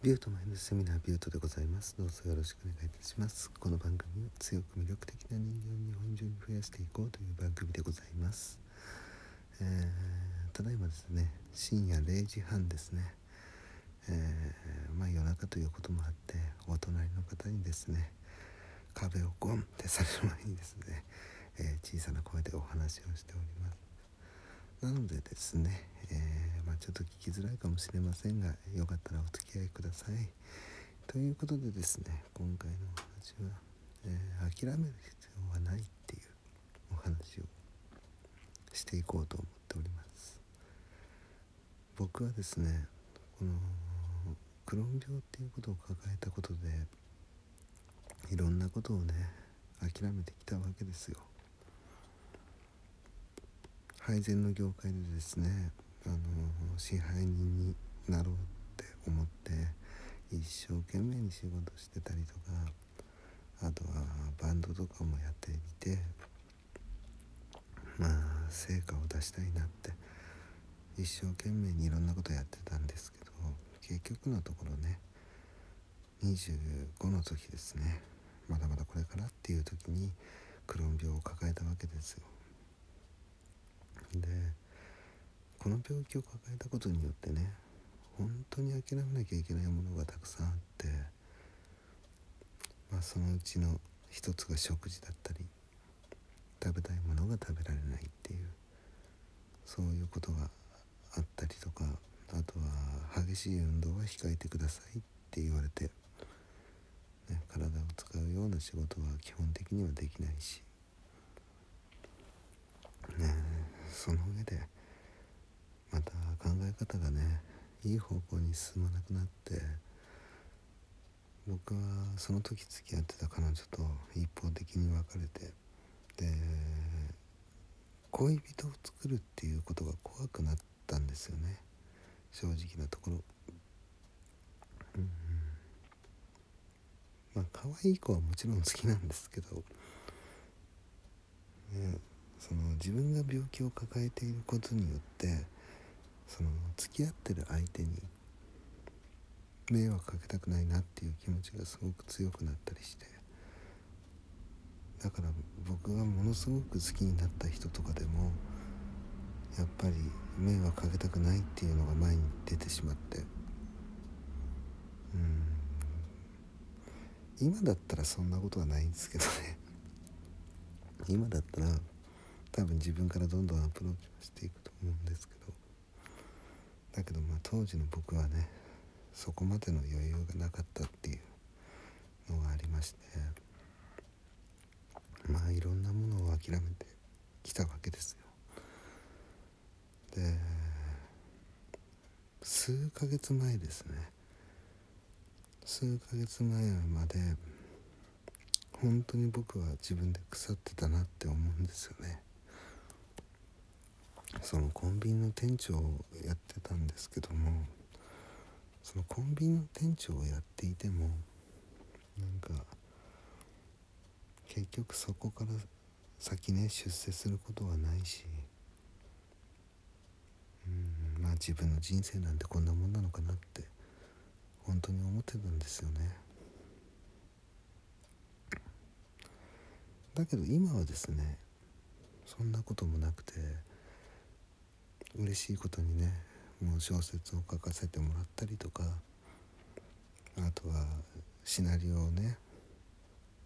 ビュートマインドセミナービュートでございます。どうぞよろしくお願いいたします。この番組は強く魅力的な人間を日本中に増やしていこうという番組でございます。えー、ただいまですね、深夜0時半ですね。えー、まあ夜中ということもあって、お隣の方にですね、壁をゴンってされる前にですね、えー、小さな声でお話をしております。なのでですね、ちょっと聞きづらいかもしれませんがよかったらお付き合いください。ということでですね今回のお話は、えー、諦める必要はないっていうお話をしていこうと思っております。僕はですねこのクローン病っていうことを抱えたことでいろんなことをね諦めてきたわけですよ。配膳の業界でですねあの支配人になろうって思って一生懸命に仕事してたりとかあとはバンドとかもやっていてまあ成果を出したいなって一生懸命にいろんなことやってたんですけど結局のところね25の時ですねまだまだこれからっていう時にクローン病を抱えたわけですよ。でこの病気を抱えたことによってね本当に諦めなきゃいけないものがたくさんあってまあそのうちの一つが食事だったり食べたいものが食べられないっていうそういうことがあったりとかあとは激しい運動は控えてくださいって言われて、ね、体を使うような仕事は基本的にはできないしねその上でまた考え方がねいい方向に進まなくなって僕はその時付き合ってた彼女と一方的に別れてで恋人を作るっていうことが怖くなったんですよね正直なところ。うん、まあ可愛い子はもちろん好きなんですけど、ね、その自分が病気を抱えていることによってその付き合ってる相手に迷惑かけたくないなっていう気持ちがすごく強くなったりして。だから僕がものすごく好きになった人とかでもやっぱり迷惑かけたくないっていうのが前に出てしまって。うん。今だったらそんなことはないんですけどね。今だったら多分自分からどんどんアプローチをしていくと思うんですけどだけどまあ当時の僕はねそこまでの余裕がなかったっていうのがありましてまあいろんなものを諦めてきたわけですよ。で数ヶ月前ですね数ヶ月前まで本当に僕は自分で腐ってたなって思うんですよね。そのコンビニの店長をやってたんですけどもそのコンビニの店長をやっていてもなんか結局そこから先ね出世することはないしうんまあ自分の人生なんてこんなもんなのかなって本当に思ってたんですよね。だけど今はですねそんなこともなくて嬉しいことにねもう小説を書かせてもらったりとかあとはシナリオをね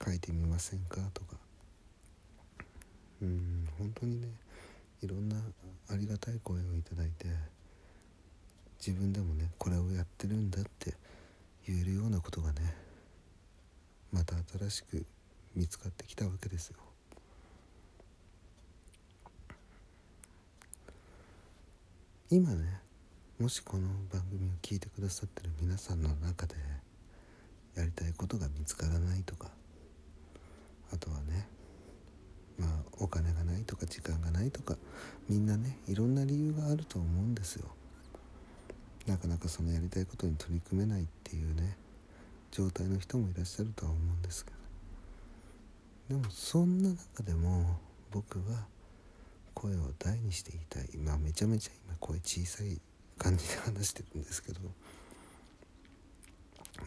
書いてみませんかとかうん本当にねいろんなありがたい声をいただいて自分でもねこれをやってるんだって言えるようなことがねまた新しく見つかってきたわけですよ。今ねもしこの番組を聞いてくださってる皆さんの中でやりたいことが見つからないとかあとはねまあお金がないとか時間がないとかみんなねいろんな理由があると思うんですよ。なかなかそのやりたいことに取り組めないっていうね状態の人もいらっしゃるとは思うんですけど。でもそんな中でも僕は声を大にして言いたい。まあめちゃめちゃ今声小さい感じで話してるんですけど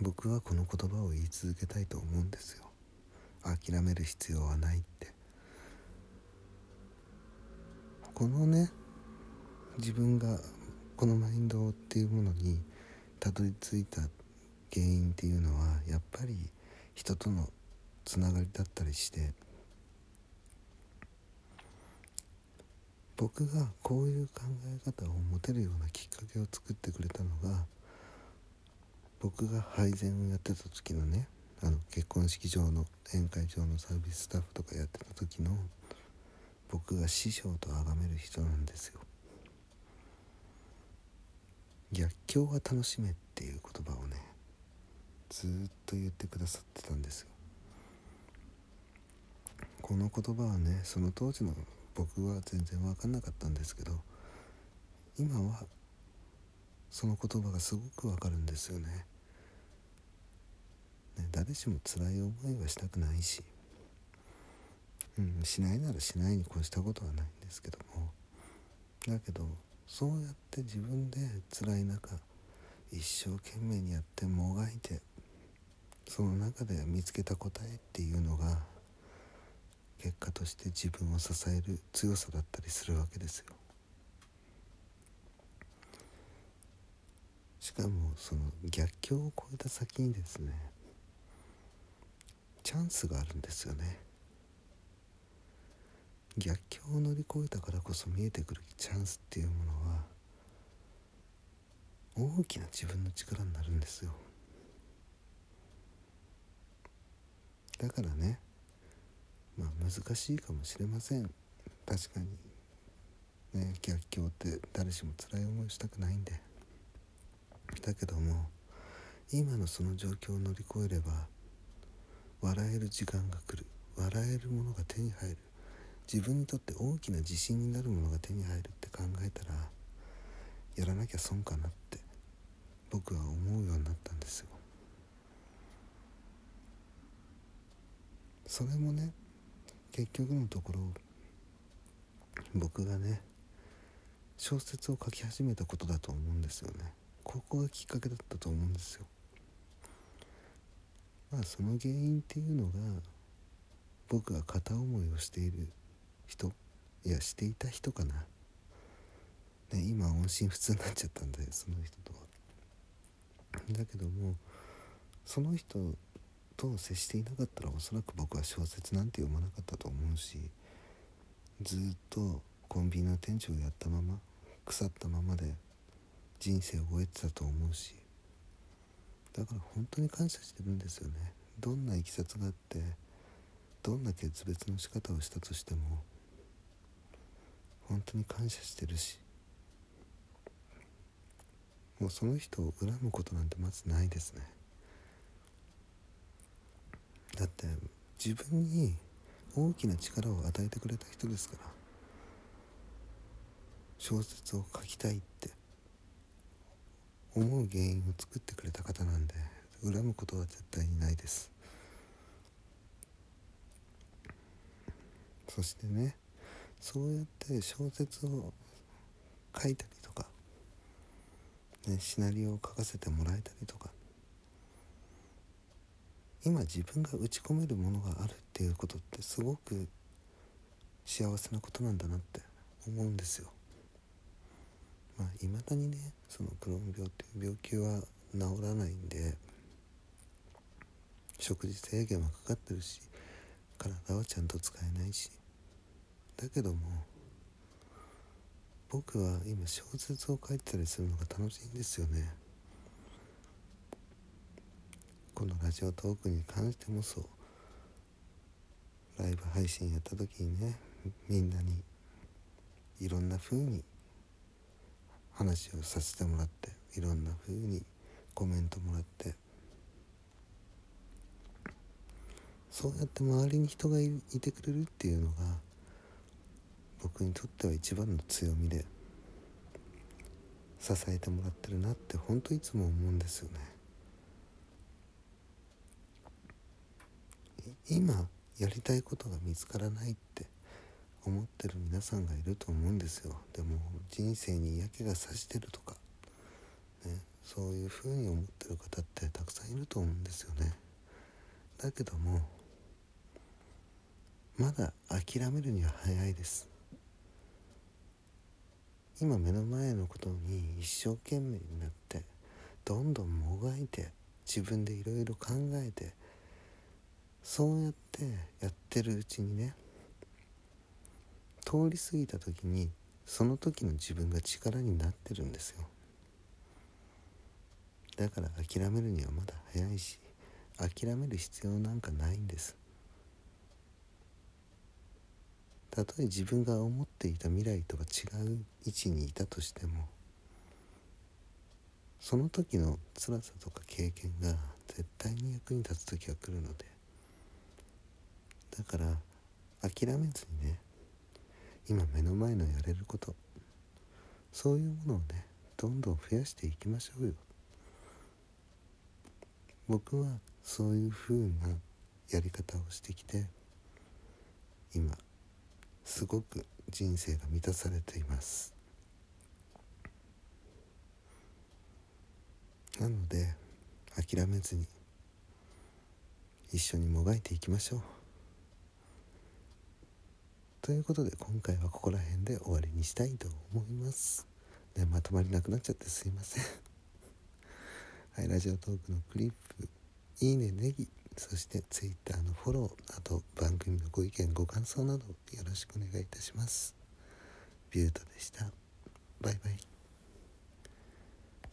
僕はこの言葉を言い続けたいと思うんですよ。諦める必要はないって。このね自分がこのマインドっていうものにたどり着いた原因っていうのはやっぱり人とのつながりだったりして僕がこういう考え方を持てるようなきっかけを作ってくれたのが僕が配膳をやってた時のねあの結婚式場の宴会場のサービススタッフとかやってた時の僕が師匠と崇める人なんですよ。逆境は楽しめっていう言葉をねずっと言ってくださってたんですよ。この言葉はねその当時の僕は全然分かんなかったんですけど今はその言葉がすごくわかるんですよね。ね誰しも辛い思いはしたくないし、うん、しないならしないに越したことはないんですけども。だけどそうやって自分で辛い中一生懸命にやってもがいてその中で見つけた答えっていうのが結果として自分を支える強さだったりするわけですよ。しかもその逆境を超えた先にですねチャンスがあるんですよね。逆境を乗り越えたからこそ見えてくるチャンスっていうものは大きな自分の力になるんですよ。だからねまあ難しいかもしれません。確かに。ね逆境って誰しも辛い思いしたくないんで。だけども今のその状況を乗り越えれば笑える時間が来る。笑えるものが手に入る。自分にとって大きな自信になるものが手に入るって考えたらやらなきゃ損かなって僕は思うようになったんですよ。それもね結局のところ僕がね小説を書き始めたことだと思うんですよね。ここがきっかけだったと思うんですよ。まあその原因っていうのが僕が片思いをしている人いやしていた人かな、ね、今音信不通になっちゃったんでその人とは。だけどもその人と接していなかったらおそらく僕は小説なんて読まなかったと思うしずっとコンビニの店長をやったまま腐ったままで人生を終えてたと思うしだから本当に感謝してるんですよね。どんないきさつがあってどんな決別の仕方をしたとしても本当に感謝してるしもうその人を恨むことなんてまずないですね。だって自分に大きな力を与えてくれた人ですから。小説を書きたいって。思う原因を作ってくれた方なんで恨むことは絶対にないです。そしてねそうやって小説を書いたりとか、ね、シナリオを書かせてもらえたりとか今自分が打ち込めるものがあるっていうことってすごく幸せなことなんだなって思うんですよ。まあいまだにねそのクローン病っていう病気は治らないんで食事制限はかかってるし体はちゃんと使えないしだけども僕は今小説を書いてたりするのが楽しいんですよね。このラジオトークに関してもそうライブ配信やった時にねみんなにいろんな風に話をさせてもらっていろんな風にコメントもらってそうやって周りに人がいてくれるっていうのが僕にとっては一番の強みで支えてもらってるなって本当いつも思うんですよね。今やりたいことが見つからないって思ってる皆さんがいると思うんですよ。でも人生に嫌気がさしてるとか、ね、そういうふうに思ってる方ってたくさんいると思うんですよね。だけどもまだ諦めるには早いです。今目の前のことに一生懸命になってどんどんもがいて自分でいろいろ考えてそうやってやってるうちにね通り過ぎた時にその時の自分が力になってるんですよ。だから諦めるにはまだ早いし諦める必要なんかないんです。たとえ自分が思っていた未来とは違う位置にいたとしてもその時の辛さとか経験が絶対に役に立つ時が来るのでだから諦めずにね今目の前のやれることそういうものをねどんどん増やしていきましょうよ。僕はそういう風なやり方をしてきて今すごく人生が満たされています。なので諦めずに一緒にもがいていきましょう。ということで今回はここら辺で終わりにしたいと思いますねまとまりなくなっちゃってすいません はいラジオトークのクリップいいねネギそして Twitter のフォロー、あと番組のご意見、ご感想などよろしくお願いいたします。ビュートでした。バイバイ。